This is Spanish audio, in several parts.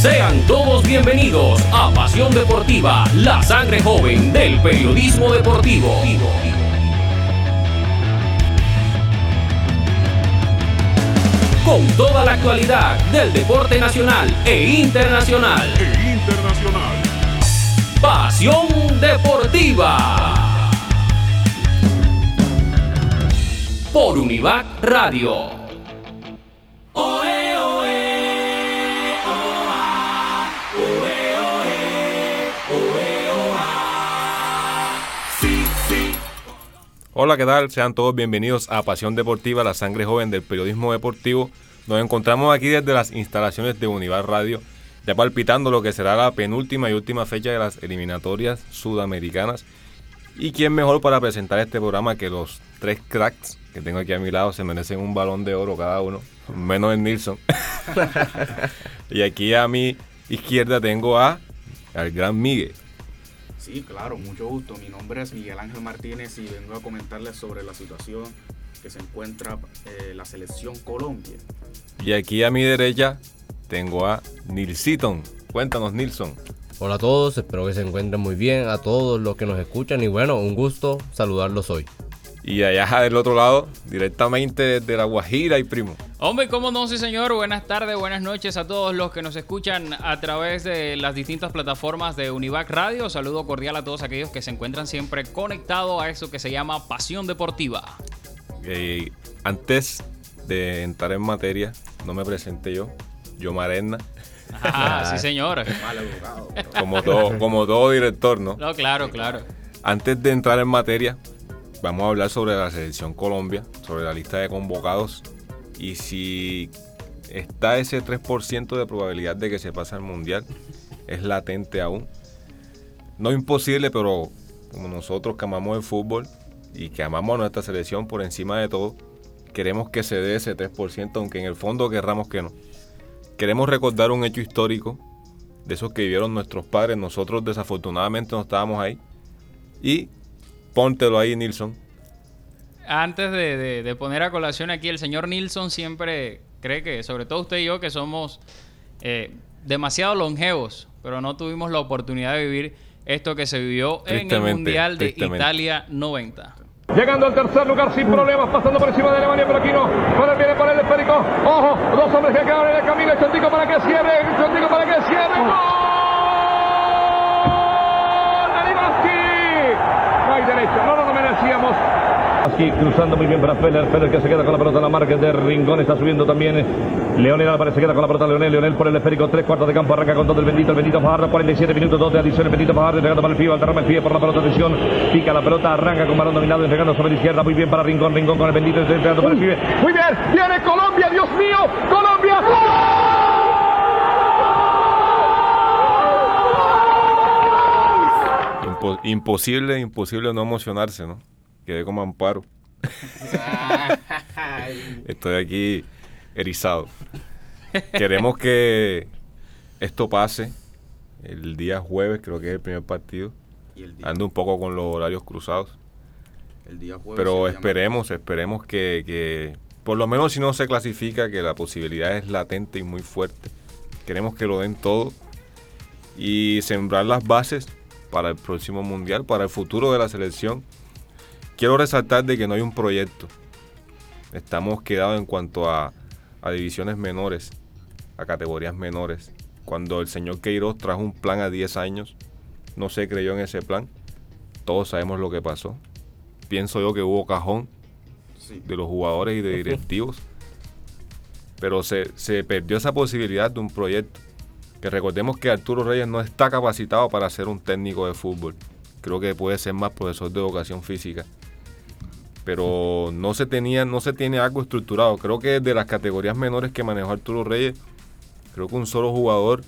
Sean todos bienvenidos a Pasión Deportiva, la sangre joven del periodismo deportivo. Con toda la actualidad del deporte nacional e internacional. E internacional. Pasión Deportiva. Por Univac Radio. Hola, ¿qué tal? Sean todos bienvenidos a Pasión Deportiva, la sangre joven del periodismo deportivo. Nos encontramos aquí desde las instalaciones de Univar Radio, ya palpitando lo que será la penúltima y última fecha de las eliminatorias sudamericanas. ¿Y quién mejor para presentar este programa que los tres cracks que tengo aquí a mi lado? Se merecen un balón de oro cada uno, menos el Nilsson. y aquí a mi izquierda tengo a al gran Miguel. Sí, claro, mucho gusto. Mi nombre es Miguel Ángel Martínez y vengo a comentarles sobre la situación que se encuentra eh, la selección Colombia. Y aquí a mi derecha tengo a Nilsiton. Cuéntanos, Nilson. Hola a todos, espero que se encuentren muy bien, a todos los que nos escuchan y bueno, un gusto saludarlos hoy. Y allá del otro lado, directamente desde La Guajira y primo. Hombre, ¿cómo no? Sí, señor. Buenas tardes, buenas noches a todos los que nos escuchan a través de las distintas plataformas de Univac Radio. Saludo cordial a todos aquellos que se encuentran siempre conectados a eso que se llama Pasión Deportiva. Eh, antes de entrar en materia, no me presenté yo, yo Marena. Ah, sí, señor. como, todo, como todo director, ¿no? No, claro, claro. Antes de entrar en materia, vamos a hablar sobre la selección Colombia, sobre la lista de convocados y si está ese 3% de probabilidad de que se pase al mundial, es latente aún. No imposible, pero como nosotros que amamos el fútbol y que amamos a nuestra selección por encima de todo, queremos que se dé ese 3%, aunque en el fondo querramos que no. Queremos recordar un hecho histórico de esos que vivieron nuestros padres. Nosotros desafortunadamente no estábamos ahí. Y póntelo ahí, Nilsson. Antes de, poner a colación aquí, el señor Nilsson siempre cree que, sobre todo usted y yo, que somos eh, demasiado longevos, pero no tuvimos la oportunidad de vivir esto que se vivió en el Mundial de Italia 90. Llegando al tercer lugar sin problemas, pasando por encima de Alemania, pero aquí no. Para el viene por el esférico. Ojo, dos hombres que quedan en el camino. El Chontico para que cierre. El Chontico para que cierre. No no lo merecíamos. Aquí cruzando muy bien para Feller. Feller que se queda con la pelota en la marca de Rincón. Está subiendo también. Leonel Álvarez se queda con la pelota. Leonel, Leonel por el esférico. Tres cuartos de campo. Arranca con todo el bendito. El bendito Fajardo. 47 minutos. Dos de adición. El bendito Fajardo entregando para el pie. Alterrama el pie por la pelota. Atención. Pica la pelota. Arranca con balón dominado. Entregando sobre la izquierda. Muy bien para Rincón. Rincón con el bendito. Entregando para el. Muy bien. Viene Colombia. Dios mío. Colombia. Imposible, imposible no emocionarse, ¿no? quedé como amparo. Estoy aquí erizado. Queremos que esto pase el día jueves, creo que es el primer partido. Ando un poco con los horarios cruzados. El día jueves Pero esperemos, esperemos que, que, por lo menos si no se clasifica, que la posibilidad es latente y muy fuerte. Queremos que lo den todo y sembrar las bases para el próximo mundial, para el futuro de la selección quiero resaltar de que no hay un proyecto. Estamos quedados en cuanto a, divisiones menores, a categorías menores. Cuando el señor Queiroz trajo un plan a 10 años, no se creyó en ese plan. Todos sabemos lo que pasó. Pienso yo que hubo cajón de los jugadores y de directivos. Pero se, se perdió esa posibilidad de un proyecto. Que recordemos que Arturo Reyes no está capacitado para ser un técnico de fútbol. Creo que puede ser más profesor de educación física pero no se tenía, no se tiene algo estructurado. Creo que de las categorías menores que manejó Arturo Reyes, creo que un solo jugador,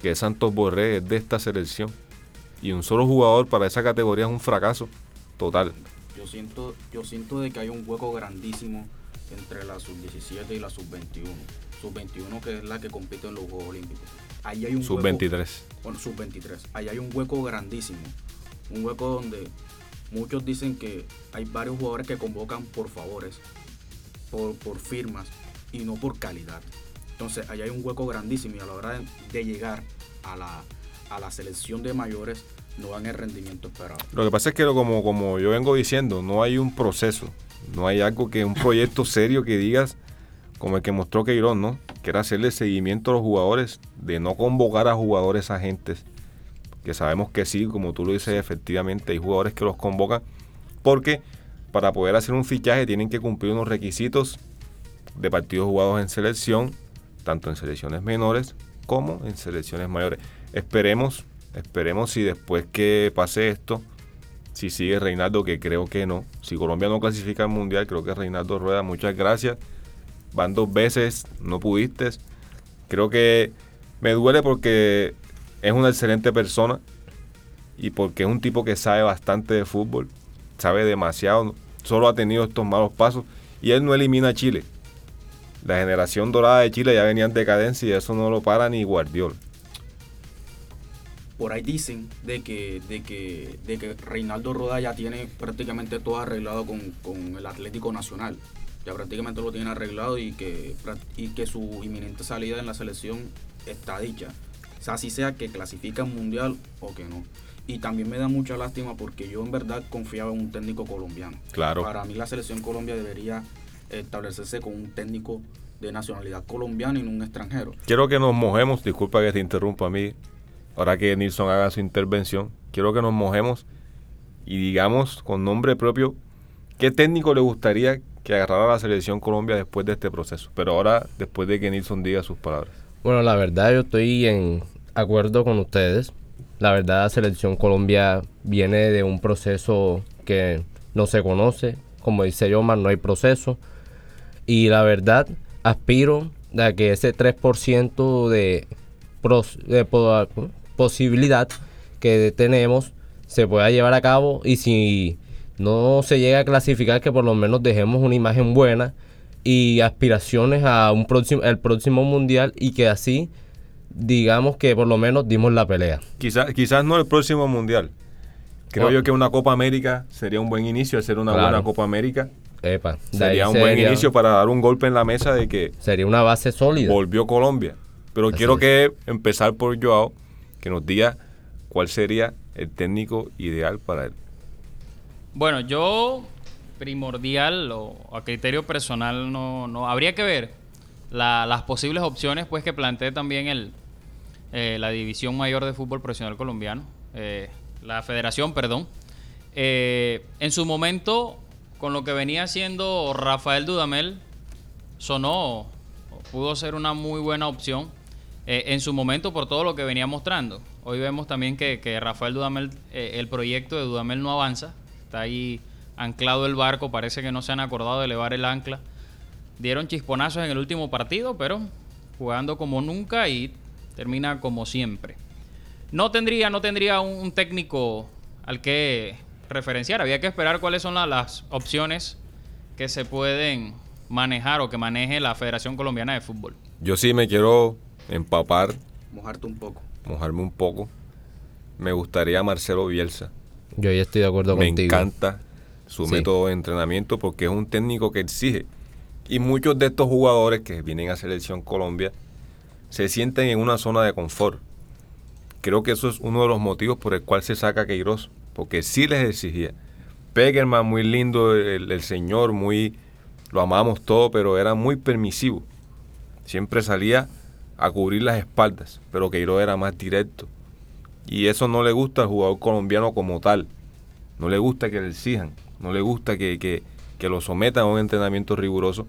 que es Santos Borré, es de esta selección. Y un solo jugador para esa categoría es un fracaso total. Yo siento, yo siento de que hay un hueco grandísimo entre la sub-17 y la sub-21. Sub-21 que es la que compite en los Juegos Olímpicos. Ahí hay un sub-23. Bueno, sub-23. Ahí hay un hueco grandísimo. Un hueco donde Muchos dicen que hay varios jugadores que convocan por favores, por, por firmas y no por calidad. Entonces, ahí hay un hueco grandísimo y a la hora de, de llegar a la, a la selección de mayores no dan el rendimiento esperado. Lo que pasa es que como, como yo vengo diciendo, no hay un proceso, no hay algo que un proyecto serio que digas como el que mostró Queiroz, ¿no? Que era hacerle seguimiento a los jugadores, de no convocar a jugadores agentes, que sabemos que sí, como tú lo dices, efectivamente hay jugadores que los convocan, porque para poder hacer un fichaje tienen que cumplir unos requisitos de partidos jugados en selección, tanto en selecciones menores como en selecciones mayores. Esperemos, esperemos si después que pase esto, si sigue Reinaldo, que creo que no. Si Colombia no clasifica al Mundial, creo que Reinaldo Rueda, muchas gracias. Van dos veces, no pudiste. Creo que me duele porque es una excelente persona y porque es un tipo que sabe bastante de fútbol, sabe demasiado, solo ha tenido estos malos pasos y él no elimina a Chile. La generación dorada de Chile ya venía en decadencia y eso no lo para ni Guardiola. Por ahí dicen de que, de que, de que Reinaldo Roda ya tiene prácticamente todo arreglado con, con el Atlético Nacional. Ya prácticamente lo tiene arreglado y que, y que su inminente salida en la selección está dicha. O sea, así sea que clasifica en mundial o que no. Y también me da mucha lástima porque yo en verdad confiaba en un técnico colombiano. Claro. Para mí la selección Colombia debería establecerse con un técnico de nacionalidad colombiana y no un extranjero. Quiero que nos mojemos, disculpa que te interrumpa a mí, ahora que Nilsson haga su intervención, quiero que nos mojemos y digamos con nombre propio qué técnico le gustaría que agarrara la selección Colombia después de este proceso. Pero ahora, después de que Nilsson diga sus palabras. Bueno, la verdad yo estoy en acuerdo con ustedes. La verdad la selección Colombia viene de un proceso que no se conoce. Como dice Yomar, no hay proceso. Y la verdad aspiro a que ese 3% de, de po- posibilidad que tenemos se pueda llevar a cabo y si no se llega a clasificar que por lo menos dejemos una imagen buena y aspiraciones a un próximo el próximo mundial y que así digamos que por lo menos dimos la pelea. Quizás quizás no el próximo Mundial. Creo yo que una Copa América sería un buen inicio, hacer una Claro. buena Copa América. Epa, Sería un buen inicio para dar un golpe en la mesa de que Sería una base sólida. volvió Colombia. Pero Así quiero es. que empezar por Joao, que nos diga cuál sería el técnico ideal para él. Bueno, yo primordial o a criterio personal no, no habría que ver la- las posibles opciones pues que plantee también el eh, la división mayor de fútbol profesional colombiano, eh, la federación, perdón. Eh, en su momento, con lo que venía haciendo Rafael Dudamel, sonó, pudo ser una muy buena opción en su momento por todo lo que venía mostrando. Hoy vemos también que, que Rafael Dudamel, el proyecto de Dudamel no avanza, está ahí anclado el barco, parece que no se han acordado de elevar el ancla. Dieron chisponazos en el último partido, pero jugando como nunca y termina como siempre. No tendría, no tendría un, técnico al que referenciar. Había que esperar cuáles son la- las opciones que se pueden manejar o que maneje la Federación Colombiana de Fútbol. Yo sí me quiero empapar, Mojarte un poco. mojarme un poco. Me gustaría Marcelo Bielsa. Yo ya estoy de acuerdo Me contigo. encanta su Sí. método de entrenamiento porque es un técnico que exige. Y muchos de estos jugadores que vienen a Selección Colombia se sienten en una zona de confort. Creo que eso es uno de los motivos por el cual se saca Queiroz, porque sí les exigía. Pegerman, muy lindo, el, el señor, muy lo amamos todo, pero era muy permisivo. Siempre salía a cubrir las espaldas, pero Queiroz era más directo. Y eso no le gusta al jugador colombiano como tal. No le gusta que le exijan, no le gusta que, que, que lo sometan a un entrenamiento riguroso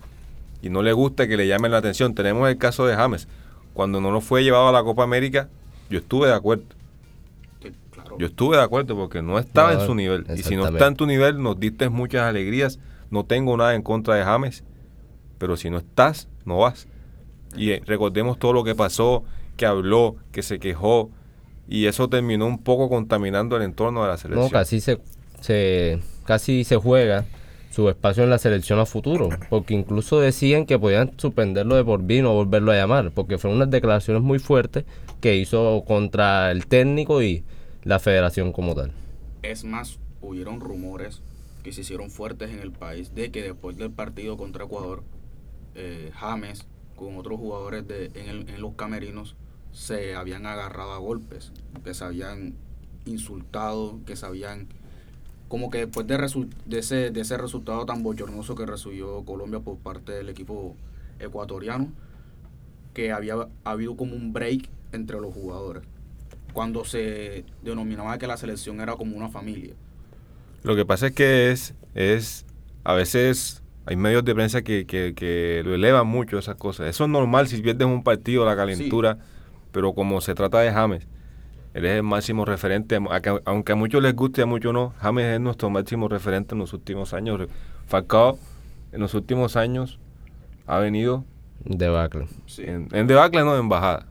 y no le gusta que le llamen la atención. Tenemos el caso de James. Cuando no nos fue llevado a la Copa América, yo estuve de acuerdo. Claro. Yo estuve de acuerdo porque no estaba No, en su nivel. Y si no está en tu nivel, nos diste muchas alegrías. No tengo nada en contra de James. Pero si no estás, no vas. Y eh, recordemos todo lo que pasó, que habló, que se quejó. Y eso terminó un poco contaminando el entorno de la selección. No, casi se, se, casi se juega su espacio en la selección a futuro, porque incluso decían que podían suspenderlo de por vida y no volverlo a llamar, porque fueron unas declaraciones muy fuertes que hizo contra el técnico y la federación como tal. Es más, hubieron rumores que se hicieron fuertes en el país de que después del partido contra Ecuador, eh, James con otros jugadores de, en, el- en los camerinos se habían agarrado a golpes, que se habían insultado, que se habían como que después de, ese, de ese resultado tan bochornoso que recibió Colombia por parte del equipo ecuatoriano, que había habido como un break entre los jugadores, cuando se denominaba que la selección era como una familia. Lo que pasa es que es, es a veces hay medios de prensa que, que, que lo elevan mucho esas cosas. Eso es normal si pierdes un partido, la calentura, pero como se trata de James, él es el máximo referente, aunque a muchos les guste y a muchos no, James es nuestro máximo referente en los últimos años. Falcao en los últimos años ha venido Debacle. Sí. en, en debacle, no en bajada.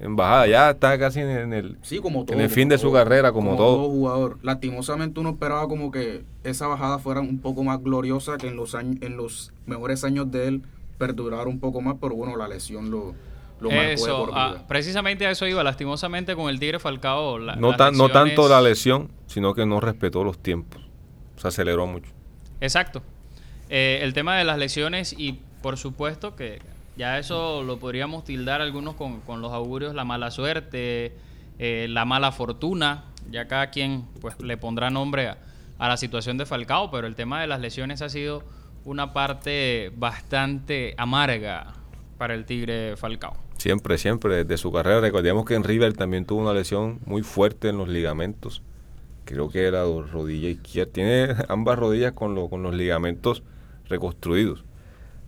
En, bajada, ya está casi en, en el... Sí, como todo. En el fin como de su todo, carrera, como todo. jugador. Lastimosamente uno esperaba como que esa bajada fuera un poco más gloriosa, que en los años, en los mejores años de él perdurara un poco más, pero bueno, la lesión lo, lo marcó de Eso, por ah, precisamente a eso iba. Lastimosamente con el Tigre Falcao. la- no, las tan- no tanto la lesión, sino que no respetó los tiempos. Se aceleró mucho. Exacto. Eh, el tema de las lesiones y por supuesto que ya eso lo podríamos tildar algunos con, con los augurios, la mala suerte, eh, la mala fortuna, ya cada quien pues le pondrá nombre a, a la situación de Falcao, pero el tema de las lesiones ha sido una parte bastante amarga para el Tigre Falcao. Siempre, siempre, desde su carrera. Recordemos que en River también tuvo una lesión muy fuerte en los ligamentos. Creo que era la rodilla izquierda. Tiene ambas rodillas con, lo- con los ligamentos reconstruidos.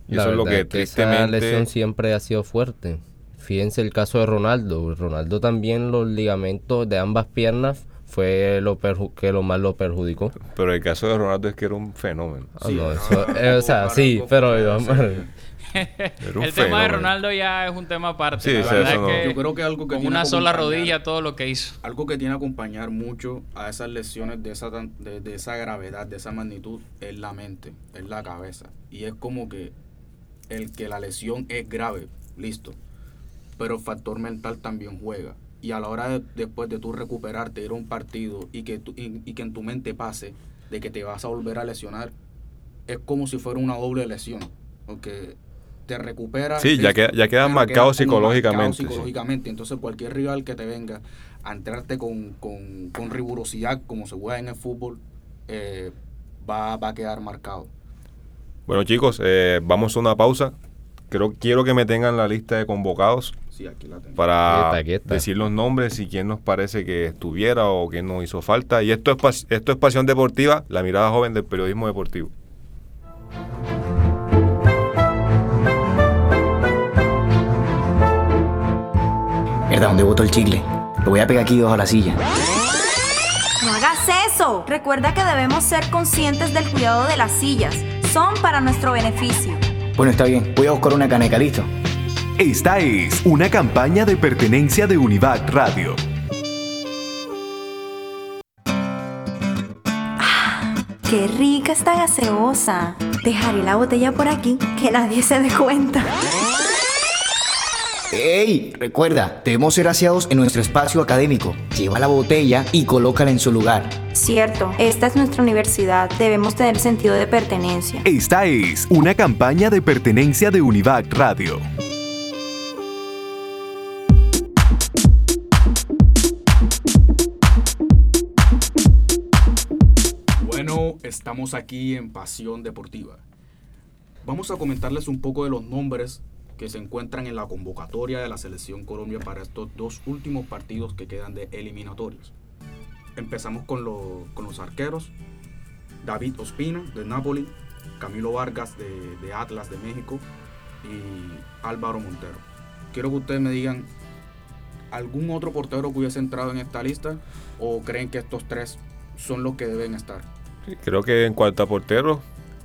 Y La eso es lo que, esa tristemente... lesión siempre ha sido fuerte. Fíjense el caso de Ronaldo. Ronaldo también los ligamentos de ambas piernas fue lo perju- que lo más lo perjudicó. Pero el caso de Ronaldo es que era un fenómeno. Ah, Sí, no, eso- eh, o sea, sí, pero para el tema de. Ronaldo ya es un tema aparte. Sí, la verdad eso es no- que Yo creo que algo que con tiene una sola rodilla todo lo que hizo. Algo que tiene que acompañar mucho a esas lesiones de esa, de, de esa gravedad, de esa magnitud, es la mente, es la cabeza. Y es como que el que la lesión es grave, listo. Pero el factor mental también juega. Y a la hora de, después de tú recuperarte, ir a un partido y que, tú- y, y que en tu mente pase de que te vas a volver a lesionar, es como si fuera una doble lesión. Porque te recuperas. Sí, ya queda- ya quedas marcado psicológicamente, marcado sí. psicológicamente. Entonces, cualquier rival que te venga a entrarte con, con, con rigurosidad, como se juega en el fútbol, eh, va, va a quedar marcado. Bueno, chicos, eh, vamos a una pausa. Creo, quiero que me tengan la lista de convocados Sí, aquí la tengo. para Aquí está, aquí está. decir los nombres y quién nos parece que estuviera o quién nos hizo falta. Y esto es, pas- esto es Pasión Deportiva, la mirada joven del periodismo deportivo. Mierda, ¿dónde botó el chicle? Lo voy a pegar aquí debajo de la silla. No hagas eso. Recuerda que debemos ser conscientes del cuidado de las sillas. Son para nuestro beneficio. Bueno, está bien. Voy a buscar una caneca, ¿listo? Esta es una campaña de pertenencia de Univac Radio. Qué rica esta gaseosa. Dejaré la botella por aquí, que nadie se dé cuenta. ¡Ey! Recuerda, debemos ser aseados en nuestro espacio académico. Lleva la botella y colócala en su lugar. Cierto, esta es nuestra universidad. Debemos tener sentido de pertenencia. Esta es una campaña de pertenencia de Univac Radio. Bueno, estamos aquí en Pasión Deportiva. Vamos a comentarles un poco de los nombres que se encuentran en la convocatoria de la Selección Colombia para estos dos últimos partidos que quedan de eliminatorios. Empezamos con, lo- con los arqueros. David Ospina de Napoli, Camilo Vargas de, de Atlas de México y Álvaro Montero. Quiero que ustedes me digan algún otro portero que hubiese entrado en esta lista o creen que estos tres son los que deben estar. Creo que en cuanto a porteros,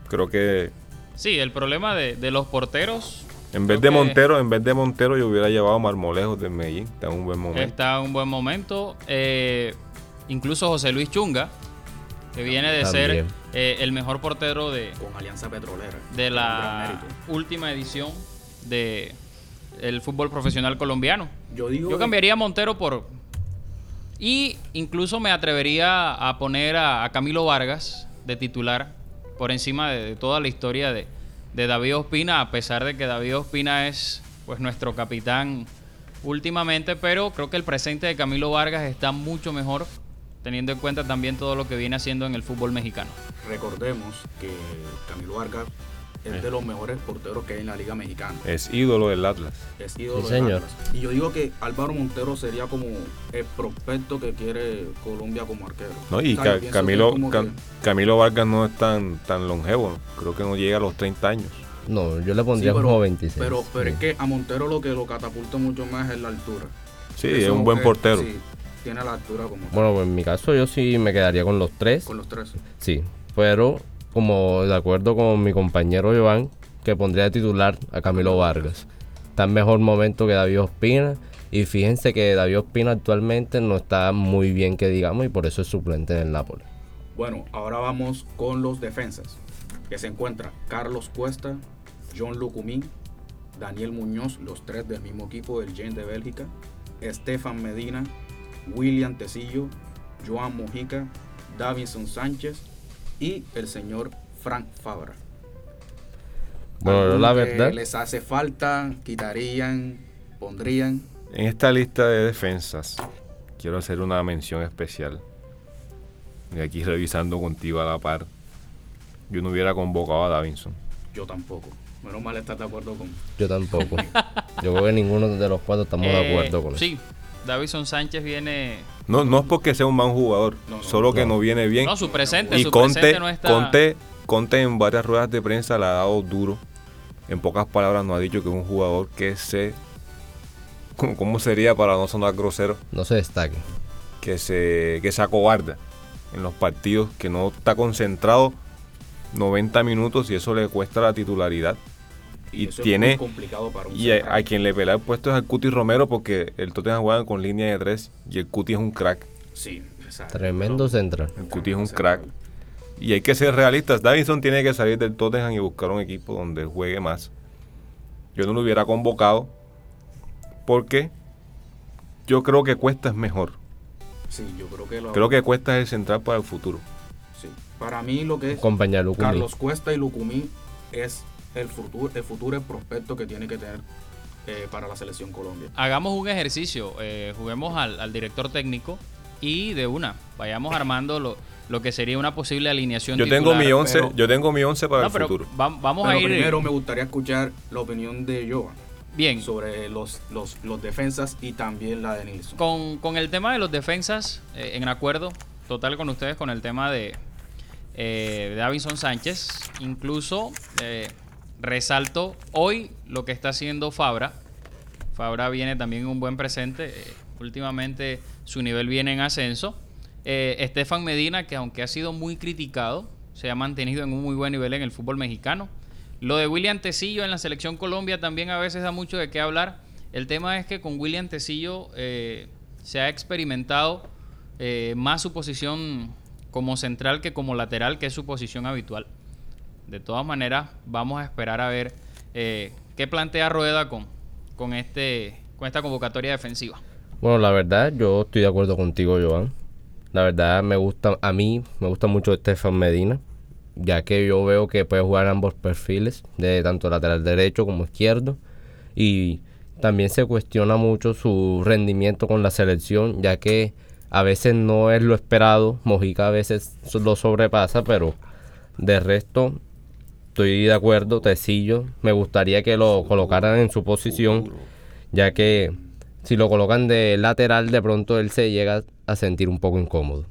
creo que Sí, el problema de, de los porteros en vez Creo de Montero, en vez de Montero yo hubiera llevado a Marmolejos de Medellín. Está en un buen momento. está en un buen momento. Eh, incluso José Luis Chunga, que viene de ser eh, el mejor portero de, con Alianza Petrolera. de la última edición de el fútbol profesional colombiano. Yo digo. Yo cambiaría a Montero por... Y incluso me atrevería a poner a, a Camilo Vargas de titular por encima de, de toda la historia de, de David Ospina, a pesar de que David Ospina es pues nuestro capitán últimamente, pero creo que el presente de Camilo Vargas está mucho mejor, teniendo en cuenta también todo lo que viene haciendo en el fútbol mexicano. Recordemos que Camilo Vargas es de los mejores porteros que hay en la Liga Mexicana. Es ídolo del Atlas. Es ídolo Sí, del señor. Atlas. Y yo digo que Álvaro Montero sería como el prospecto que quiere Colombia como arquero. ¿no? Y O sea, Ca- Camilo, Cam- que- Camilo Vargas no es tan, tan longevo. ¿no? Creo que no llega a los 30 años. No, yo le Sí, pondría pero, como 26. pero, pero sí. es que a Montero lo que lo catapulta mucho más es la altura. Sí, Eso es un buen es- portero. sí, tiene la altura como Bueno, pues en mi caso yo sí me quedaría con los tres. con los tres. Sí, pero como de acuerdo con mi compañero Joan, que pondría de titular a Camilo Vargas. Está en mejor momento que David Ospina. Y fíjense que David Ospina actualmente no está muy bien que digamos y por eso es suplente en el Napoli. Bueno, ahora vamos con los defensas. Que se encuentra Carlos Cuesta, John Lucumín, Daniel Muñoz, los tres del mismo equipo del Gen de Bélgica, Estefan Medina, William Tecillo, Joan Mojica, Davinson Sánchez y el señor Frank Fabra. Bueno, yo ¿Alguno la que verdad, Les hace falta, quitarían, pondrían. En esta lista de defensas, quiero hacer una mención especial. Y aquí revisando contigo a la par, yo no hubiera convocado a Davinson. Yo tampoco. Menos mal estás de acuerdo con. yo tampoco. yo creo que ninguno de los cuatro estamos de Eh, acuerdo con eso. Sí, Davison Sánchez viene... No, no es porque sea un mal jugador, No, no, solo que no. viene bien. No, su presente, y su Conte, presente no está... Conte, Conte en varias ruedas de prensa le ha dado duro. En pocas palabras nos ha dicho que es un jugador que se... ¿Cómo cómo sería para no sonar grosero? No se destaque. que se, que se acobarda en los partidos, que no está concentrado 90 minutos y eso le cuesta la titularidad. Y eso es tiene muy complicado para un y a, quien le pelea el puesto es al Cuti Romero porque el Tottenham juega con línea de tres y el Cuti es un crack. Sí, exacto. Tremendo central. El Cuti es un crack. Y hay que ser realistas. Davinson tiene que salir del Tottenham y buscar un equipo donde juegue más. Yo no lo hubiera convocado porque yo creo que Cuesta es mejor. Sí, yo creo que lo. Creo que Cuesta es el central para el futuro. Sí. Para mí lo que es. Carlos Cuesta y Lucumí es el futuro, el futuro prospecto que tiene que tener eh, para la selección Colombia. Hagamos un ejercicio, eh, juguemos al, al director técnico y de una, vayamos armando lo, lo que sería una posible alineación Yo tengo titular. mi 11, pero- yo tengo mi 11 para No, el pero futuro. va- vamos Pero a ir primero me gustaría escuchar la opinión de Joan bien. sobre los, los, los defensas y también la de Nilsson. Con, con el tema de los defensas, eh, en acuerdo total con ustedes con el tema de, eh, de Davinson Sánchez. Incluso eh, resalto hoy lo que está haciendo Fabra. Fabra viene también en un buen presente. eh, últimamente su nivel viene en ascenso. Eh, Estefan Medina, que aunque ha sido muy criticado, se ha mantenido en un muy buen nivel en el fútbol mexicano. Lo de William Tecillo en la selección Colombia también a veces da mucho de qué hablar. El tema es que con William Tecillo eh, se ha experimentado más su posición como central que como lateral, que es su posición habitual. De todas maneras, vamos a esperar a ver eh, qué plantea Rueda con, con, este, con esta convocatoria defensiva. Bueno, la verdad, yo estoy de acuerdo contigo, Joan. La verdad, me gusta, a mí me gusta mucho Estefan Medina, ya que yo veo que puede jugar ambos perfiles, de tanto lateral derecho como izquierdo. Y también se cuestiona mucho su rendimiento con la selección, ya que a veces no es lo esperado. Mojica a veces lo sobrepasa, pero de resto estoy de acuerdo. Tecillo, me gustaría que lo colocaran en su posición, ya que si lo colocan de lateral, de pronto él se llega a sentir un poco incómodo.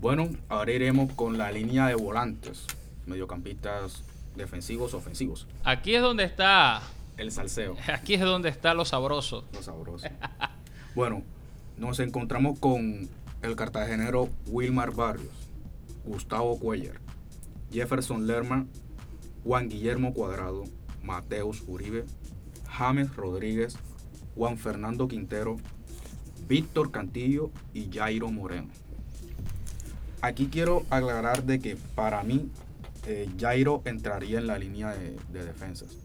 Bueno, ahora iremos con la línea de volantes, mediocampistas defensivos, ofensivos. Aquí es donde está, El salseo, aquí es donde está lo sabroso. lo sabroso. Bueno, nos encontramos con el cartagenero Wilmar Barrios, Gustavo Cuellar, Jefferson Lerma, Juan Guillermo Cuadrado, Mateus Uribe, James Rodríguez, Juan Fernando Quintero, Víctor Cantillo y Jairo Moreno. Aquí quiero aclarar de que para mí eh, Jairo entraría en la línea de, de defensas.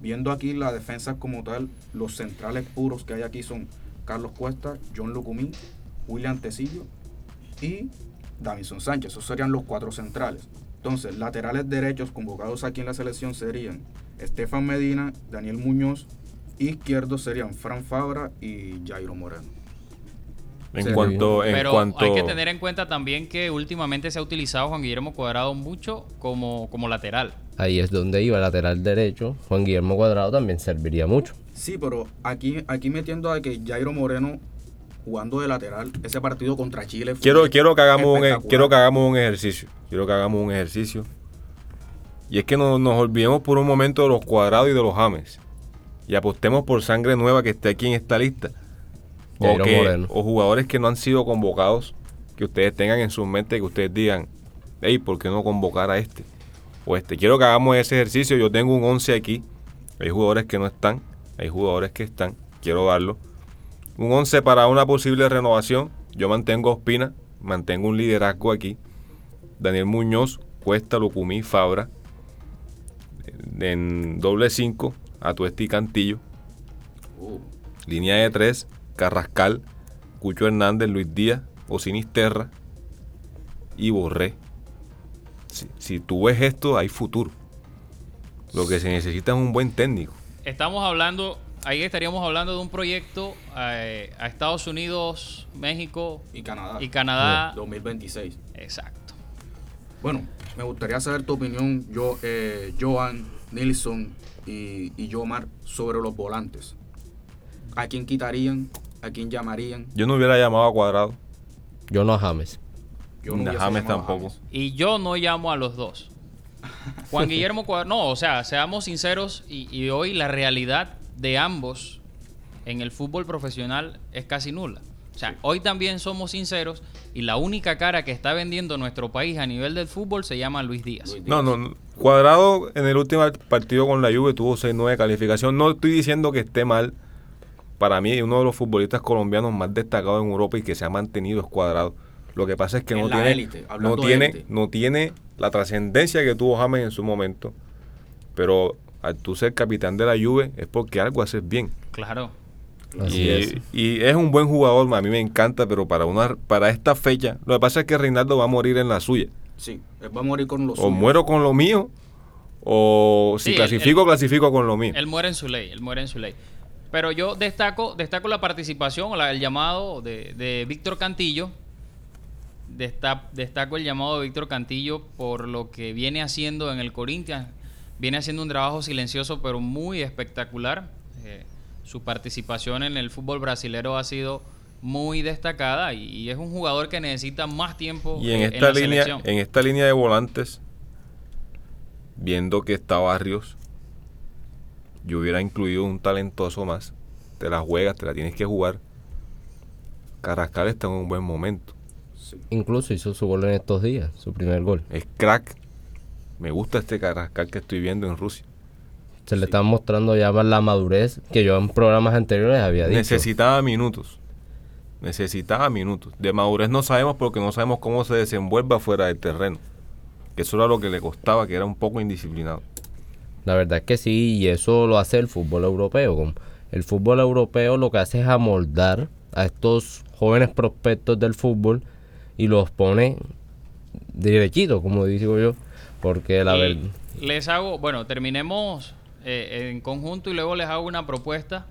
Viendo aquí la defensa como tal, los centrales puros que hay aquí son Carlos Cuesta, John Lucumí, William Tecillo y Davison Sánchez. Esos serían los cuatro centrales. Entonces, laterales derechos convocados aquí en la selección serían Estefan Medina, Daniel Muñoz, izquierdos serían Fran Fabra y Jairo Moreno. En Sí. cuanto, en Pero cuanto hay que tener en cuenta también que últimamente se ha utilizado Juan Guillermo Cuadrado mucho como, como lateral. Ahí es donde iba, lateral derecho. Juan Guillermo Cuadrado también serviría mucho. Sí, pero aquí, aquí metiendo a que Jairo Moreno jugando de lateral, ese partido contra Chile fue quiero, quiero que hagamos un, e- quiero que hagamos un ejercicio. Quiero que hagamos un ejercicio. Y es que no, nos olvidemos por un momento de los cuadrados y de los James. Y apostemos por sangre nueva que esté aquí en esta lista. O, que- o jugadores que no han sido convocados, que ustedes tengan en su mente, que ustedes digan, hey, ¿por qué no convocar a este? O este. Quiero que hagamos ese ejercicio. Yo tengo un 11 aquí. Hay jugadores que no están, hay jugadores que están. Quiero darlo. Un 11 para una posible renovación. Yo mantengo a Ospina, mantengo un liderazgo aquí. Daniel Muñoz, Cuesta, Lucumí, Fabra. En doble 5, Atuesti y Cantillo. Uh, Línea de 3, Carrascal, Cucho Hernández, Luis Díaz, Osinisterra y Borré. Si, si tú ves esto, hay futuro. Lo que se necesita es un buen técnico. Estamos hablando, ahí estaríamos hablando de un proyecto eh, a Estados Unidos, México y Canadá. y Canadá. 2026. Exacto. Bueno, me gustaría saber tu opinión, yo, eh, Joan, Nilsson y, y Yomar, sobre los volantes. ¿A quién quitarían? ¿A quién llamarían? Yo no hubiera llamado a Cuadrado. Yo no a James. Yo no Ni a hubiese James tampoco. James. Y yo no llamo a los dos. Juan Guillermo Cuadrado, no, o sea, seamos sinceros y, y hoy la realidad de ambos en el fútbol profesional es casi nula. O sea, hoy también somos sinceros y la única cara que está vendiendo nuestro país a nivel del fútbol se llama Luis Díaz. Luis No, Díaz. no, no. Cuadrado en el último partido con la Juve tuvo 6-9 de calificación. No estoy diciendo que esté mal. Para mí, uno de los futbolistas colombianos más destacados en Europa y que se ha mantenido es Cuadrado. Lo que pasa es que En no tiene, élite, no hablando de tiene, élite. no tiene la trascendencia que tuvo James en su momento. Pero al tú ser capitán de la Juve es porque algo haces bien. Claro. Así y, es. y es un buen jugador, a mí me encanta, pero para una para esta fecha, lo que pasa es que Reinaldo va a morir en la suya. Sí, él va a morir con los O muero con lo mío, o si Sí, clasifico, clasifico con lo mío. Él muere en su ley, él muere en su ley. Pero yo destaco, destaco la participación o la- el llamado de, de Víctor Cantillo. Desta- destaco el llamado de Víctor Cantillo por lo que viene haciendo en el Corinthians. Viene haciendo un trabajo silencioso pero muy espectacular. Eh, su participación en el fútbol brasilero ha sido muy destacada y, y es un jugador que necesita más tiempo y en eh, esta la línea, selección. en esta línea de volantes, viendo que está Barrios, yo hubiera incluido un talentoso más. Te la juegas, te la tienes que jugar. Carrascal está en un buen momento. Incluso hizo su gol en estos días, su primer gol. Es crack. Me gusta este Carrascal que estoy viendo en Rusia. Se le está mostrando ya más la madurez que yo en programas anteriores había dicho. Necesitaba minutos. Necesitaba minutos. De madurez no sabemos porque no sabemos cómo se desenvuelve fuera del terreno. Que eso era lo que le costaba, que era un poco indisciplinado. La verdad es que sí, y eso lo hace el fútbol europeo. El fútbol europeo lo que hace es amoldar a estos jóvenes prospectos del fútbol y los pone derechitos, como digo yo. Porque la Y verdad... Les hago, bueno, terminemos eh, en conjunto y luego les hago una propuesta.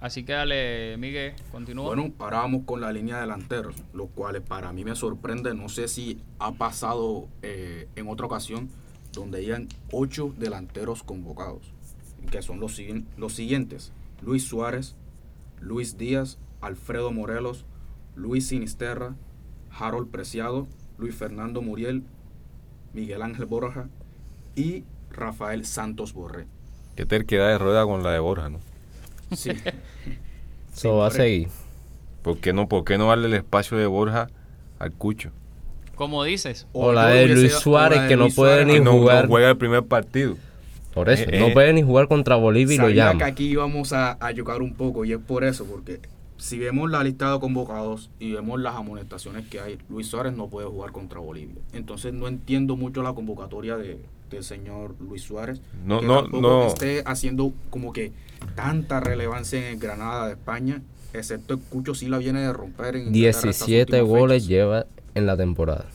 Así que dale, Miguel, continúa. Bueno, ahora vamos con la línea de delanteros, lo cual para mí me sorprende. No sé si ha pasado eh, en otra ocasión donde hayan ocho delanteros convocados, que son los, los siguientes: Luis Suárez, Luis Díaz, Alfredo Morelos, Luis Sinisterra, Harold Preciado, Luis Fernando Muriel, Miguel Ángel Borja y Rafael Santos Borré. Qué terquedad de rueda con la de Borja, ¿no? Sí. Eso va a seguir. ¿Por qué no, por qué no darle el espacio de Borja al Cucho? Como dices, O la de Luis Suárez, de que no puede Suárez, ni Que no, no jugar. juega el primer partido. Por eso, Eh, no eh. puede ni jugar contra Bolivia y lo Sabía llama. que aquí íbamos a, a chocar un poco y es por eso, porque si vemos la lista de convocados y vemos las amonestaciones que hay, Luis Suárez no puede jugar contra Bolivia. Entonces no entiendo mucho la convocatoria de, del señor Luis Suárez. No, que no, no. esté haciendo como que tanta relevancia en el Granada de España, excepto el Cucho sí la viene de romper en Inglaterra estas 17 últimas goles fechas. lleva en la temporada.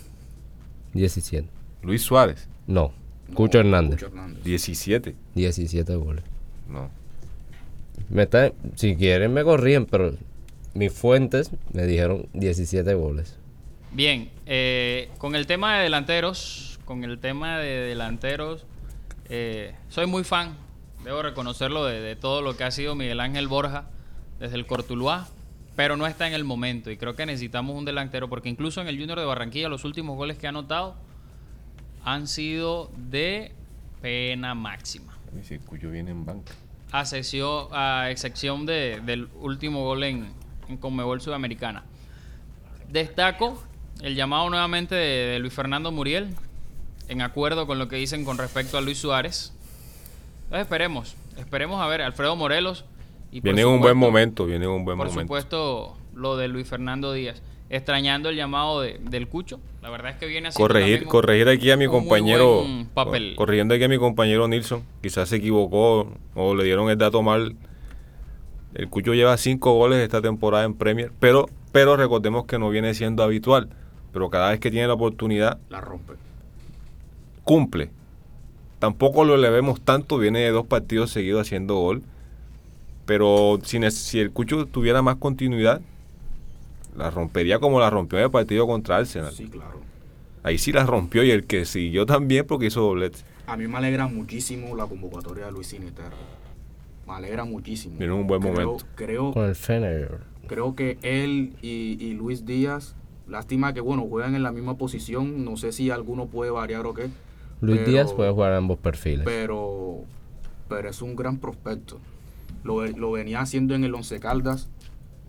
17. Luis Suárez. No, Cucho Hernández. Cucho Hernández. 17. 17 goles. No. Me está- si quieren me corrigen, pero mis fuentes me dijeron 17 goles. Bien, eh, con el tema de delanteros, con el tema de delanteros, eh, soy muy fan, debo reconocerlo, de, de todo lo que ha sido Miguel Ángel Borja desde el Cortuluá, pero no está en el momento y creo que necesitamos un delantero porque incluso en el Junior de Barranquilla los últimos goles que ha anotado han sido de pena máxima. Dice, Cuyo viene en banca. A excepción, a excepción de- del último gol en, en Conmebol Sudamericana. Destaco el llamado nuevamente de, de Luis Fernando Muriel, en acuerdo con lo que dicen con respecto a Luis Suárez. Entonces esperemos, esperemos a ver, Alfredo Morelos. Y por Viene en un buen supuesto- momento, viene en un buen Por momento. supuesto, lo de Luis Fernando Díaz. Extrañando el llamado de- del Cucho. La verdad es que viene haciendo Corregir, corregir aquí a mi compañero, papel. corrigiendo aquí a mi compañero Nilsson, quizás se equivocó o le dieron el dato mal. El Cucho lleva cinco goles esta temporada en Premier, pero, pero recordemos que no viene siendo habitual. Pero cada vez que tiene la oportunidad, La rompe. cumple. Tampoco lo elevemos tanto, viene de dos partidos seguidos haciendo gol. Pero si, el Cucho tuviera más continuidad, la rompería como la rompió en el partido contra Arsenal. Sí, claro. Ahí sí la rompió y el que siguió también porque hizo doblete. A mí me alegra muchísimo la convocatoria de Luis Sinisterra. Me alegra muchísimo. Viene en un buen Creo- momento. Creo, Con el Fener. creo que él y, y Luis Díaz, lástima que bueno, juegan en la misma posición. No sé si alguno puede variar o qué. Luis pero- Díaz puede jugar a ambos perfiles. Pero, pero es un gran prospecto. Lo, ve- lo venía haciendo en el Once Caldas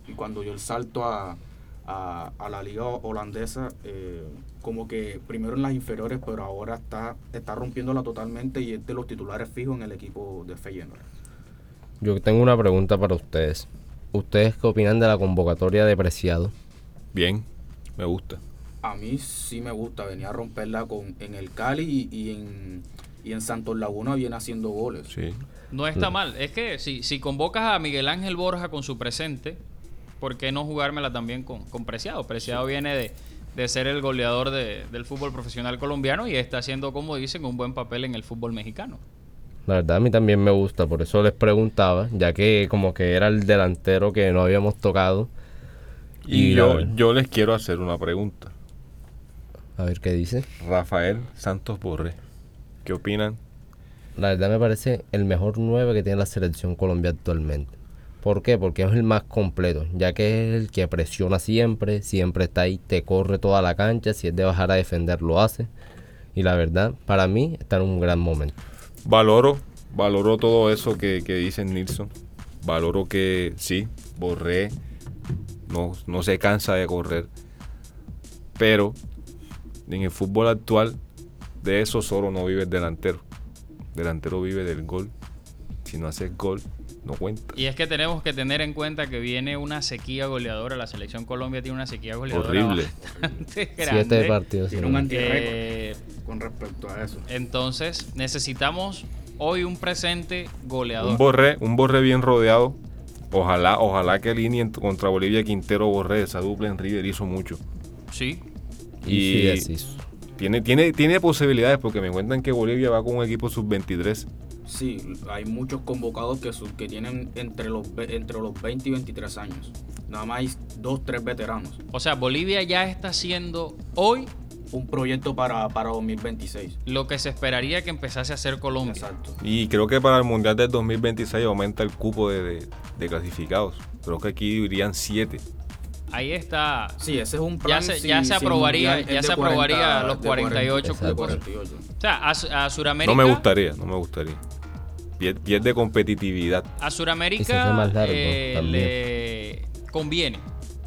y cuando dio el salto a, a- a la liga holandesa, eh, como que primero en las inferiores, pero ahora está, está rompiéndola totalmente y es de los titulares fijos en el equipo de Feyenoord. Yo tengo una pregunta para ustedes. ¿Ustedes qué opinan de la convocatoria de Preciado? Bien, me gusta. A mí sí me gusta, venía a romperla con, en el Cali y, y en, y en Santos Laguna viene haciendo goles. Sí. No está mal. Es que si, si convocas a Miguel Ángel Borja con su presente, ¿por qué no jugármela también con, con Preciado? Preciado viene de, de ser el goleador de- del fútbol profesional colombiano y está haciendo, como dicen, un buen papel en el fútbol mexicano. La verdad a mí también me gusta, por eso les preguntaba, ya que como que era el delantero que no habíamos tocado. Y, Y yo, yo les quiero hacer una pregunta. A ver qué dice. Rafael Santos Borré, ¿qué opinan? La verdad me parece el mejor 9 que tiene la selección Colombia actualmente. ¿Por qué? Porque es el más completo, ya que es el que presiona siempre, siempre está ahí, te corre toda la cancha, si es de bajar a defender lo hace. Y la verdad, para mí está en un gran momento. Valoro, valoro todo eso que, que dice Nilsson. Valoro que sí, Borré no, no se cansa de correr. Pero en el fútbol actual, de eso solo no vive el delantero. delantero vive del gol. Si no haces gol, no cuenta. Y es que tenemos que tener en cuenta que viene una sequía goleadora. La selección Colombia tiene una sequía goleadora Horrible. bastante grande. Siete partidos. Tiene un Eh, con respecto a eso. entonces necesitamos hoy un presente goleador. Un Borré, un Borré bien rodeado. Ojalá, ojalá que alineen contra Bolivia Quintero Borré. Esa dupla en River hizo mucho. Sí, Y, y- sí. Tiene, tiene, tiene posibilidades porque me cuentan que Bolivia va con un equipo sub-23. Sí, hay muchos convocados que, su- que tienen entre los, entre los 20 y 23 años. Nada más hay dos, tres veteranos. o sea, Bolivia ya está haciendo hoy Un proyecto para, para 2026. lo que se esperaría que empezase a hacer Colombia. Exacto. Y creo que para el Mundial del 2026 aumenta el cupo de, de- de clasificados. Creo que aquí irían 7. Ahí está. Sí, ese es un Ya plan. se, ya se el aprobaría, mundial ya se 40 aprobaría los de 48 Exacto. cupos. 48. O sea, a Suramérica. No me gustaría, no me gustaría. Pier- Pierde competitividad. A largo eh, le conviene.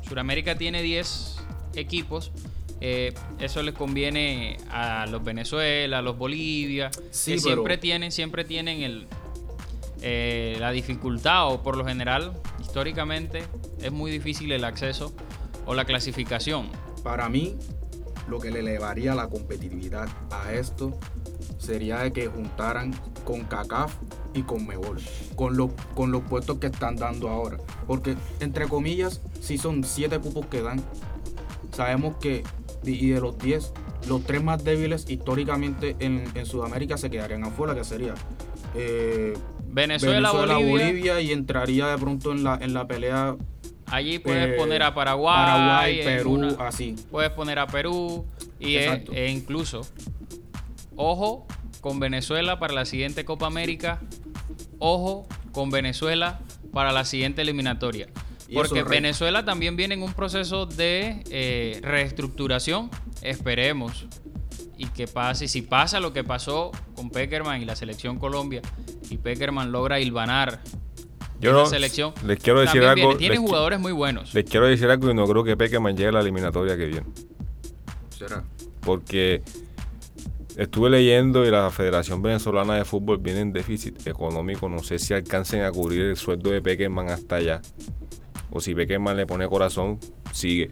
Suramérica tiene 10 equipos. eh, eso les conviene a los Venezuela, a los Bolivia, Sí, que pero- siempre tienen, siempre tienen el, eh, la dificultad o por lo general, históricamente, es muy difícil el acceso o la clasificación. Para mí, lo que le elevaría la competitividad a esto sería de que juntaran con CACAF y con Mebol, con, los con los puestos que están dando ahora. Porque, entre comillas, si son siete cupos que dan, sabemos que y de los 10, los tres más débiles históricamente en, en Sudamérica se quedarían afuera, que sería eh, Venezuela, Bolivia. y entraría de pronto en la, en la pelea Allí puedes eh, poner a Paraguay, Paraguay, Perú, una- así. Puedes poner a Perú y e, e incluso, ojo con Venezuela para la siguiente Copa América, ojo con Venezuela para la siguiente eliminatoria. Porque. Venezuela también viene en un proceso de eh, reestructuración, esperemos. Y que pase, si pasa lo que pasó con Peckerman y la selección Colombia, y Peckerman logra hilvanar Yo esa no- selección. les quiero decir también algo, viene- tiene jugadores muy buenos. Les quiero decir algo y no creo que Peckerman llegue a la eliminatoria que viene. será. Porque estuve leyendo y la Federación Venezolana de Fútbol viene en déficit económico. No sé si alcancen a cubrir el sueldo de Peckerman hasta allá. O si Peckerman le pone corazón, sigue.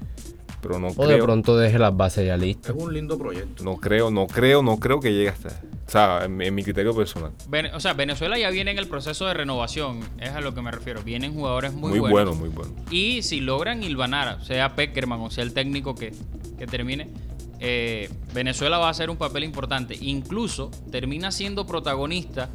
Pero no O de creo, pronto deje las bases ya listas. Es un lindo proyecto. no creo, no creo, no creo que llegue hasta. O sea, en, mi- en mi criterio personal. Vene- o sea, Venezuela ya viene en el proceso de renovación, es a lo que me refiero. Vienen jugadores muy, Muy, buenos. bueno, muy bueno. Y si logran hilvanar, sea Peckerman o sea el técnico que, que termine, eh, Venezuela va a hacer un papel importante. Incluso termina siendo protagonista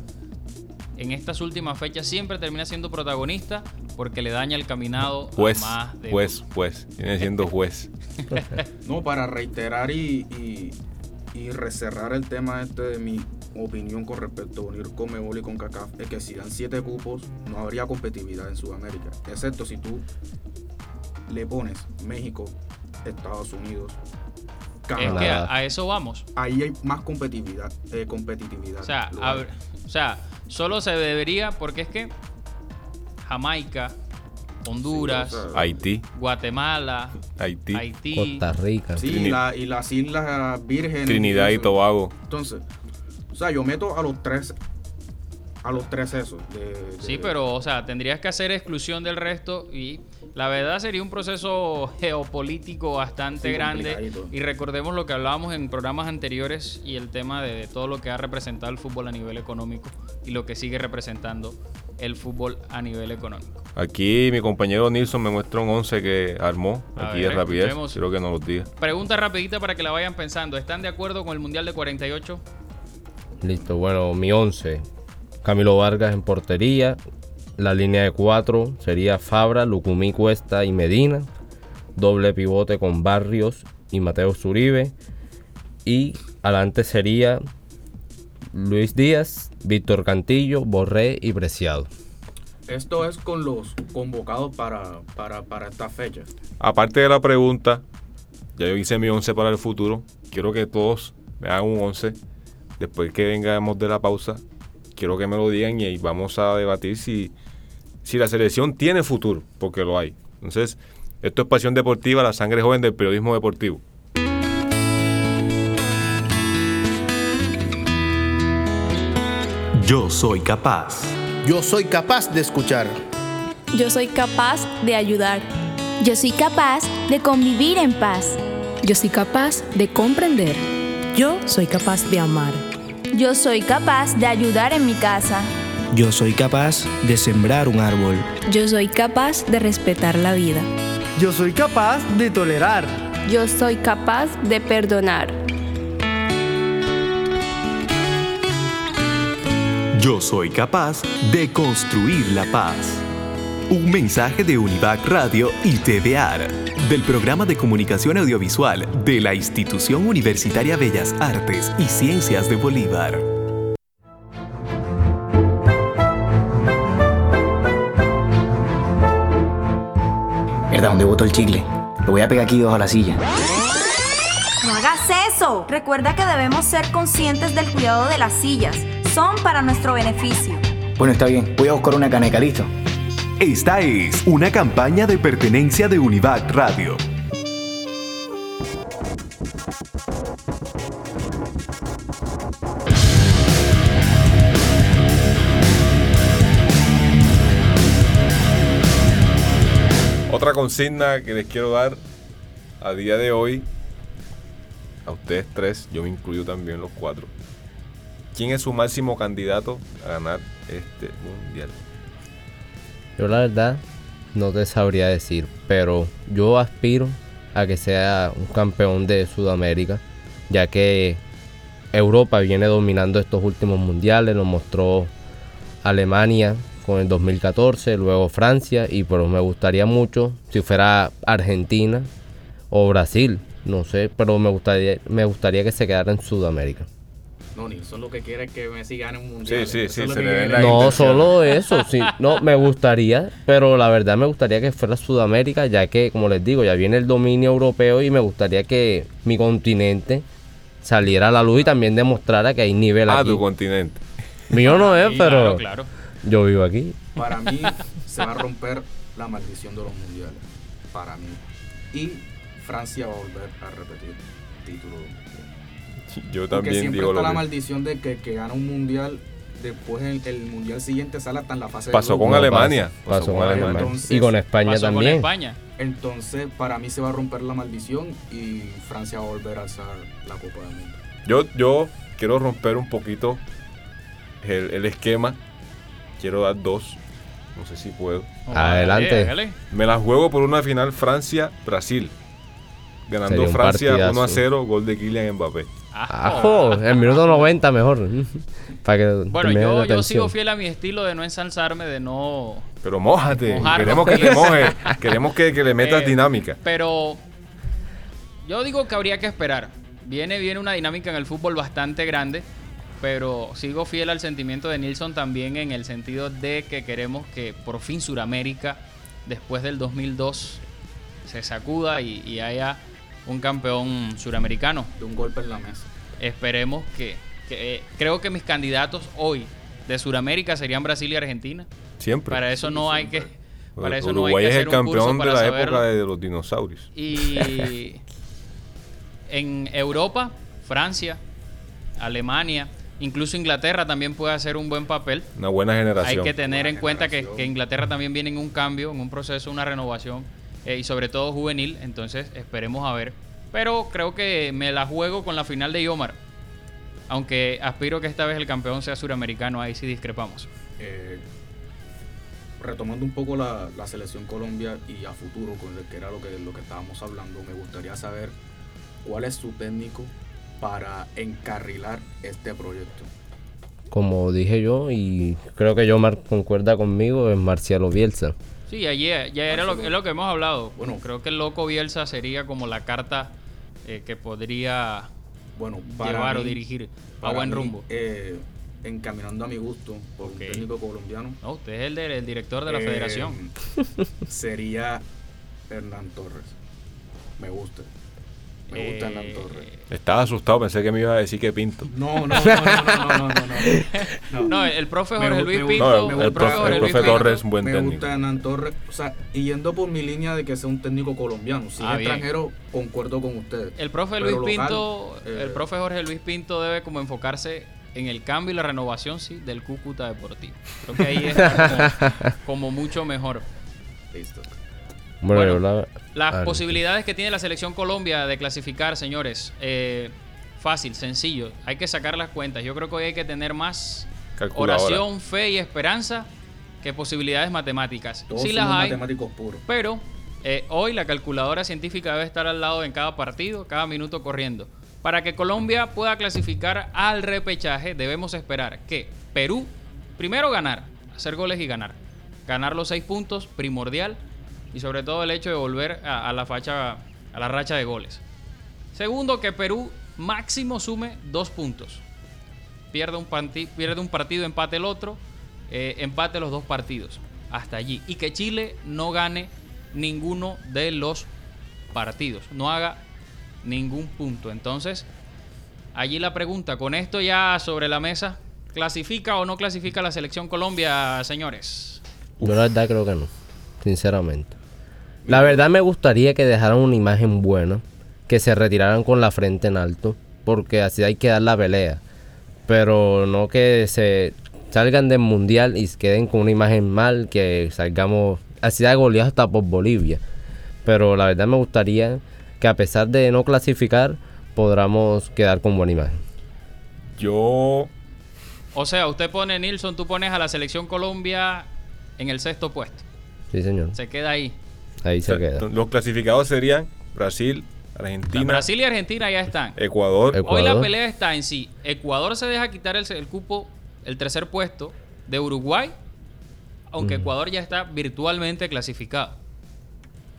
en estas últimas fechas, siempre termina siendo protagonista porque le daña el caminado Juez, a más de juez, juez. Viene siendo juez. No, para reiterar y, y, y recerrar el tema este de mi opinión con respecto a unir Comebol y con CACAF, es que si dan siete cupos, no habría competitividad en Sudamérica. Excepto si tú le pones México, Estados Unidos, Es que a, a eso vamos. Ahí hay más competitividad. eh, competitividad. O sea, o solo se debería, porque es que Jamaica, Honduras, Sí, o sea, Haití, Guatemala, Haití, Haití, Costa Rica. Sí, Trini- la- y las Islas Vírgenes. Trinidad y. Tobago. Entonces, o sea, yo meto a los tres, a los tres esos. de- de- Sí, pero, o sea, tendrías que hacer exclusión del resto y la verdad sería un proceso geopolítico bastante Sí, grande. Y recordemos lo que hablábamos en programas anteriores y el tema de, de todo lo que ha representado el fútbol a nivel económico y lo que sigue representando el fútbol a nivel económico. Aquí mi compañero Nilsson me muestra un 11 que armó A aquí ver, de rapidez. Quiero que nos lo diga. Pregunta rapidita para que la vayan pensando. ¿Están de acuerdo con el Mundial de 48? Listo, bueno, mi 11. Camilo Vargas en portería. La línea de 4 sería Fabra, Lucumí, Cuesta y Medina. Doble pivote con Barrios y Mateo Zuribe. Y adelante sería Luis Díaz, Víctor Cantillo, Borré y Preciado. Esto es con los convocados para, para, para esta fecha. Aparte de la pregunta, ya yo hice mi 11 para el futuro. Quiero que todos me hagan un 11. Después que vengamos de la pausa, quiero que me lo digan y ahí vamos a debatir si, si la selección tiene futuro, porque lo hay. Entonces, esto es Pasión Deportiva, la sangre joven del periodismo deportivo. Yo soy capaz. Yo soy capaz de escuchar. Yo soy capaz de ayudar. Yo soy capaz de convivir en paz. Yo soy capaz de comprender. Yo soy capaz de amar. Yo soy capaz de ayudar en mi casa. Yo soy capaz de sembrar un árbol. Yo soy capaz de respetar la vida. Yo soy capaz de tolerar. Yo soy capaz de perdonar. Yo soy capaz de construir la paz. Un mensaje de Univac Radio y TVAR, del programa de comunicación audiovisual de la Institución Universitaria Bellas Artes y Ciencias de Bolívar. ¿Verdad? ¿Dónde botó el chicle? Lo voy a pegar aquí debajo de la silla. No hagas eso. Recuerda que debemos ser conscientes del cuidado de las sillas. Son para nuestro beneficio. Bueno, está bien. Voy a buscar una caneca, ¿listo? Esta es una campaña de pertenencia de Univac Radio. Consigna que les quiero dar a día de hoy, a ustedes tres, yo me incluyo también los cuatro. ¿Quién es su máximo candidato a ganar este mundial? Yo la verdad no te sabría decir, pero yo aspiro a que sea un campeón de Sudamérica, ya que Europa viene dominando estos últimos mundiales, lo mostró Alemania con el 2014, luego Francia y pero me gustaría mucho si fuera Argentina o Brasil, no sé, pero me gustaría me gustaría que se quedara en Sudamérica. No, Nilsson lo que quiere es que Messi gane un mundial. Sí, sí, sí, se le ve quiere. la No solo eso, sí, no me gustaría, pero la verdad me gustaría que fuera Sudamérica, ya que como les digo, ya viene el dominio europeo y me gustaría que mi continente saliera a la luz y también demostrara que hay nivel Ah, aquí. tu continente. Mío no es, Sí, pero claro, claro. Yo vivo aquí. Para mí se va a romper la maldición de los mundiales. Para mí. Y Francia va a volver a repetir título. de mundial. Yo Porque también siempre digo está lo la mismo. maldición de que, que gana un mundial, después el, el mundial siguiente sale hasta en la fase de Pasó grupos. con Alemania. Pasó, con Alemania. Entonces- y con España Pasó con también. España. Entonces, para mí se va a romper la maldición y Francia va a volver a alzar la Copa del Mundo. Yo, yo quiero romper un poquito el, el esquema. Quiero dar dos. No sé si puedo. Adelante. Hágale. Me la juego por una final Francia-Brasil. Ganando un Francia partidazo. 1 a 0, gol de Kylian Mbappé. Ajo, el minuto 90 mejor. Para que Bueno, yo, sigo fiel a mi estilo de no ensalzarme, de no... Pero mójate. Mojarnos. Queremos que te mojes. Queremos que, que le metas Eh, dinámica. Pero yo digo que habría que esperar. Viene, viene una dinámica en el fútbol bastante grande, pero sigo fiel al sentimiento de Nilsson también en el sentido de que queremos que por fin Suramérica, después del 2002, se sacuda y, y haya un campeón suramericano. De un golpe en la mesa. Esperemos que, que, eh, creo que mis candidatos hoy de Suramérica serían Brasil y Argentina. Siempre. Para eso no hay que para eso no hay Uruguay que es hacer el un curso campeón de para la saberlo. época de los dinosaurios. Y en Europa, Francia, Alemania, incluso Inglaterra también puede hacer un buen papel. Una buena generación. Hay que tener en cuenta que, que Inglaterra también viene en un cambio, en un proceso, una renovación eh, y sobre todo juvenil. Entonces esperemos a ver. Pero creo que me la juego con la final de Yomar. Aunque aspiro que esta vez el campeón sea suramericano, ahí sí discrepamos. Eh, retomando un poco la, la selección Colombia y a futuro, con el que era lo que, lo que estábamos hablando, me gustaría saber cuál es su técnico para encarrilar este proyecto. Como dije yo, y creo que Yomar concuerda conmigo, es Marcialo Bielsa. Sí, ayer ya era lo, es lo que hemos hablado. Bueno, creo que el loco Bielsa sería como la carta eh, que podría bueno, llevar o dirigir a para buen mí, rumbo. eh, encaminando a mi gusto por un técnico colombiano. No, usted es el, de- el director de la eh, federación. Sería Hernán Torres. Me gusta. Me gusta Eh, Hernán Torres. Estaba asustado, pensé que me iba a decir que pinto. No, no, no, no, no, no, no, no. No, el profe Me Jorge Luis me Pinto. gusta- No, me el profe-. Torres es un buen me técnico. gusta Hernán Torres. O sea, y yendo por mi línea de que sea un técnico colombiano. Si Ah, es bien. extranjero, concuerdo con ustedes. El profe Pero Luis local, Pinto, eh, el profe Jorge Luis Pinto debe como enfocarse en el cambio y la renovación, sí, del Cúcuta Deportivo. Creo que ahí como, como mucho mejor. Listo. Bueno, Bueno, yo la- Las ah, posibilidades que tiene la selección Colombia de clasificar, señores, eh, fácil, sencillo. Hay que sacar las cuentas. Yo creo que hoy hay que tener más oración, fe y esperanza que posibilidades matemáticas. Todos sí las hay, matemáticos puros. pero eh, hoy la calculadora científica debe estar al lado en cada partido, cada minuto corriendo. Para que Colombia pueda clasificar al repechaje, debemos esperar que Perú, primero ganar, hacer goles y ganar. Ganar los seis puntos, primordial. Y sobre todo el hecho de volver a, la facha, a la racha de goles. Segundo, que Perú máximo sume dos puntos. Pierde un, pierde un partido, empate el otro, eh, empate los dos partidos. Hasta allí. Y que Chile no gane ninguno de los partidos. No haga ningún punto. Entonces, allí la pregunta, con esto ya sobre la mesa, ¿clasifica o no clasifica la selección Colombia, señores? Yo la verdad creo que no, sinceramente. La verdad me gustaría que dejaran una imagen buena, que se retiraran con la frente en alto, porque así hay que dar la pelea. Pero no que se salgan del mundial y se queden con una imagen mal, que salgamos así de goleados hasta por Bolivia. Pero la verdad me gustaría que a pesar de no clasificar, podamos quedar con buena imagen. Yo O sea, usted pone, Nilsson, tú pones a la selección Colombia en el sexto puesto. Sí, señor. Se queda ahí. Ahí se queda. Los clasificados serían Brasil, Argentina, Brasil y Argentina ya están. Ecuador. Hoy la pelea está en sí. Ecuador se deja quitar el, el cupo, el tercer puesto de Uruguay, aunque Mm. Ecuador ya está virtualmente clasificado.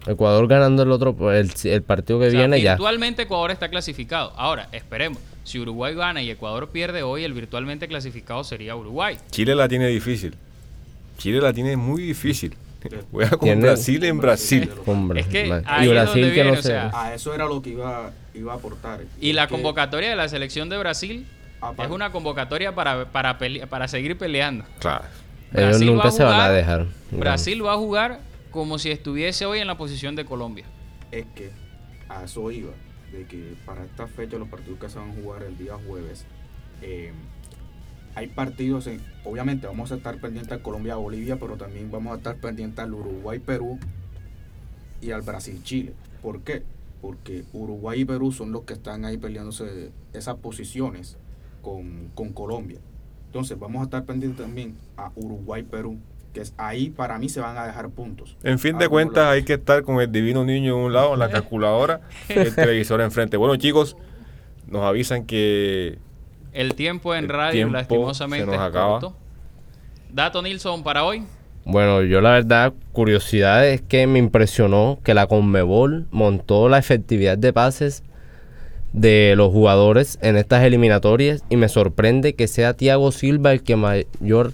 Ecuador ganando el otro, el, el partido que O sea, viene ya. virtualmente Ecuador está clasificado. Ahora, esperemos. Si Uruguay gana y Ecuador pierde hoy, el virtualmente clasificado sería Uruguay. Chile la tiene difícil. Chile la tiene muy difícil. Juega con Tiene- Brasil en Brasil. Hombre, Es que ahí y es Brasil donde que no viene, o sea, A eso era lo que iba, iba a aportar. Y la convocatoria de la selección de Brasil es una convocatoria para, para, pele- para seguir peleando. Claro. Ellos Brasil va nunca a se van a dejar. Brasil va a jugar como si estuviese hoy en la posición de Colombia. es que a eso iba, de que para esta fecha los partidos que se van a jugar el día jueves, eh, hay partidos, en- obviamente vamos a estar pendientes al Colombia-Bolivia, pero también vamos a estar pendientes al Uruguay-Perú y al Brasil-Chile. ¿Por qué? Porque Uruguay y Perú son los que están ahí peleándose esas posiciones con, con Colombia. Entonces vamos a estar pendientes también a Uruguay-Perú, que es ahí para mí se van a dejar puntos. En fin de cuentas, hay que estar con el divino niño en un lado, la calculadora, el televisor enfrente. Bueno, chicos, nos avisan que El tiempo en El radio, tiempo lastimosamente, se nos es acaba. corto. Dato Nilsson para hoy. Bueno, yo la verdad, curiosidad es que me impresionó que la Conmebol montó la efectividad de pases de los jugadores en estas eliminatorias y me sorprende que sea Thiago Silva el que mayor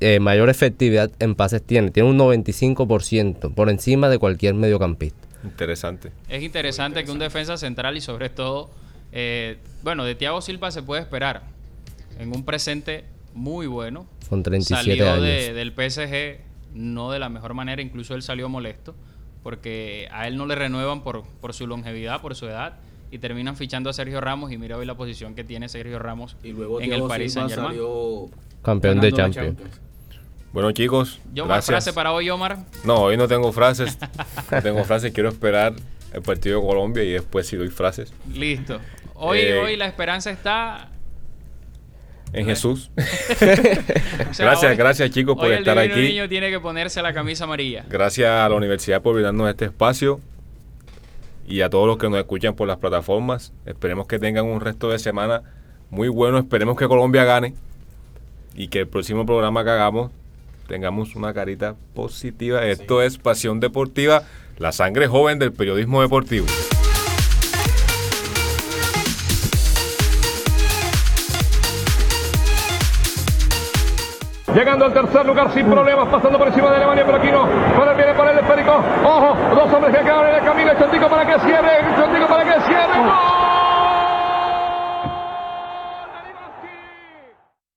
eh, mayor efectividad en pases tiene. Tiene un 95% por encima de cualquier mediocampista. interesante. Es interesante que un defensa central y sobre todo, eh, bueno, de Thiago Silva se puede esperar en un presente muy bueno. Con 37 salió años. de- del PSG no de la mejor manera, incluso él salió molesto porque a él no le renuevan por, por su longevidad, por su edad y terminan fichando a Sergio Ramos y mira hoy la posición que tiene Sergio Ramos Y luego en el Paris Saint Germain. salió Campeón de Champions. Bueno, chicos, Yo gracias. frase para hoy, Omar. No, hoy no tengo frases. No tengo frases. Quiero esperar el partido de Colombia y después si doy frases. Listo. Hoy, Eh, hoy la esperanza está En Jesús. O sea, gracias, hoy- gracias chicos por hoy el estar divino aquí. niño tiene que ponerse la camisa amarilla. Gracias a la universidad por brindarnos este espacio y a todos los que nos escuchan por las plataformas. Esperemos que tengan un resto de semana muy bueno. Esperemos que Colombia gane y que el próximo programa que hagamos tengamos una carita positiva. Esto es Pasión Deportiva, la sangre joven del periodismo deportivo. Llegando al tercer lugar sin problemas, pasando por encima de Alemania, pero aquí no. Para viene para el esférico. Ojo, dos hombres que quedan en el camino. Chontico para que cierre. Chontico para que cierre. ¡Gol!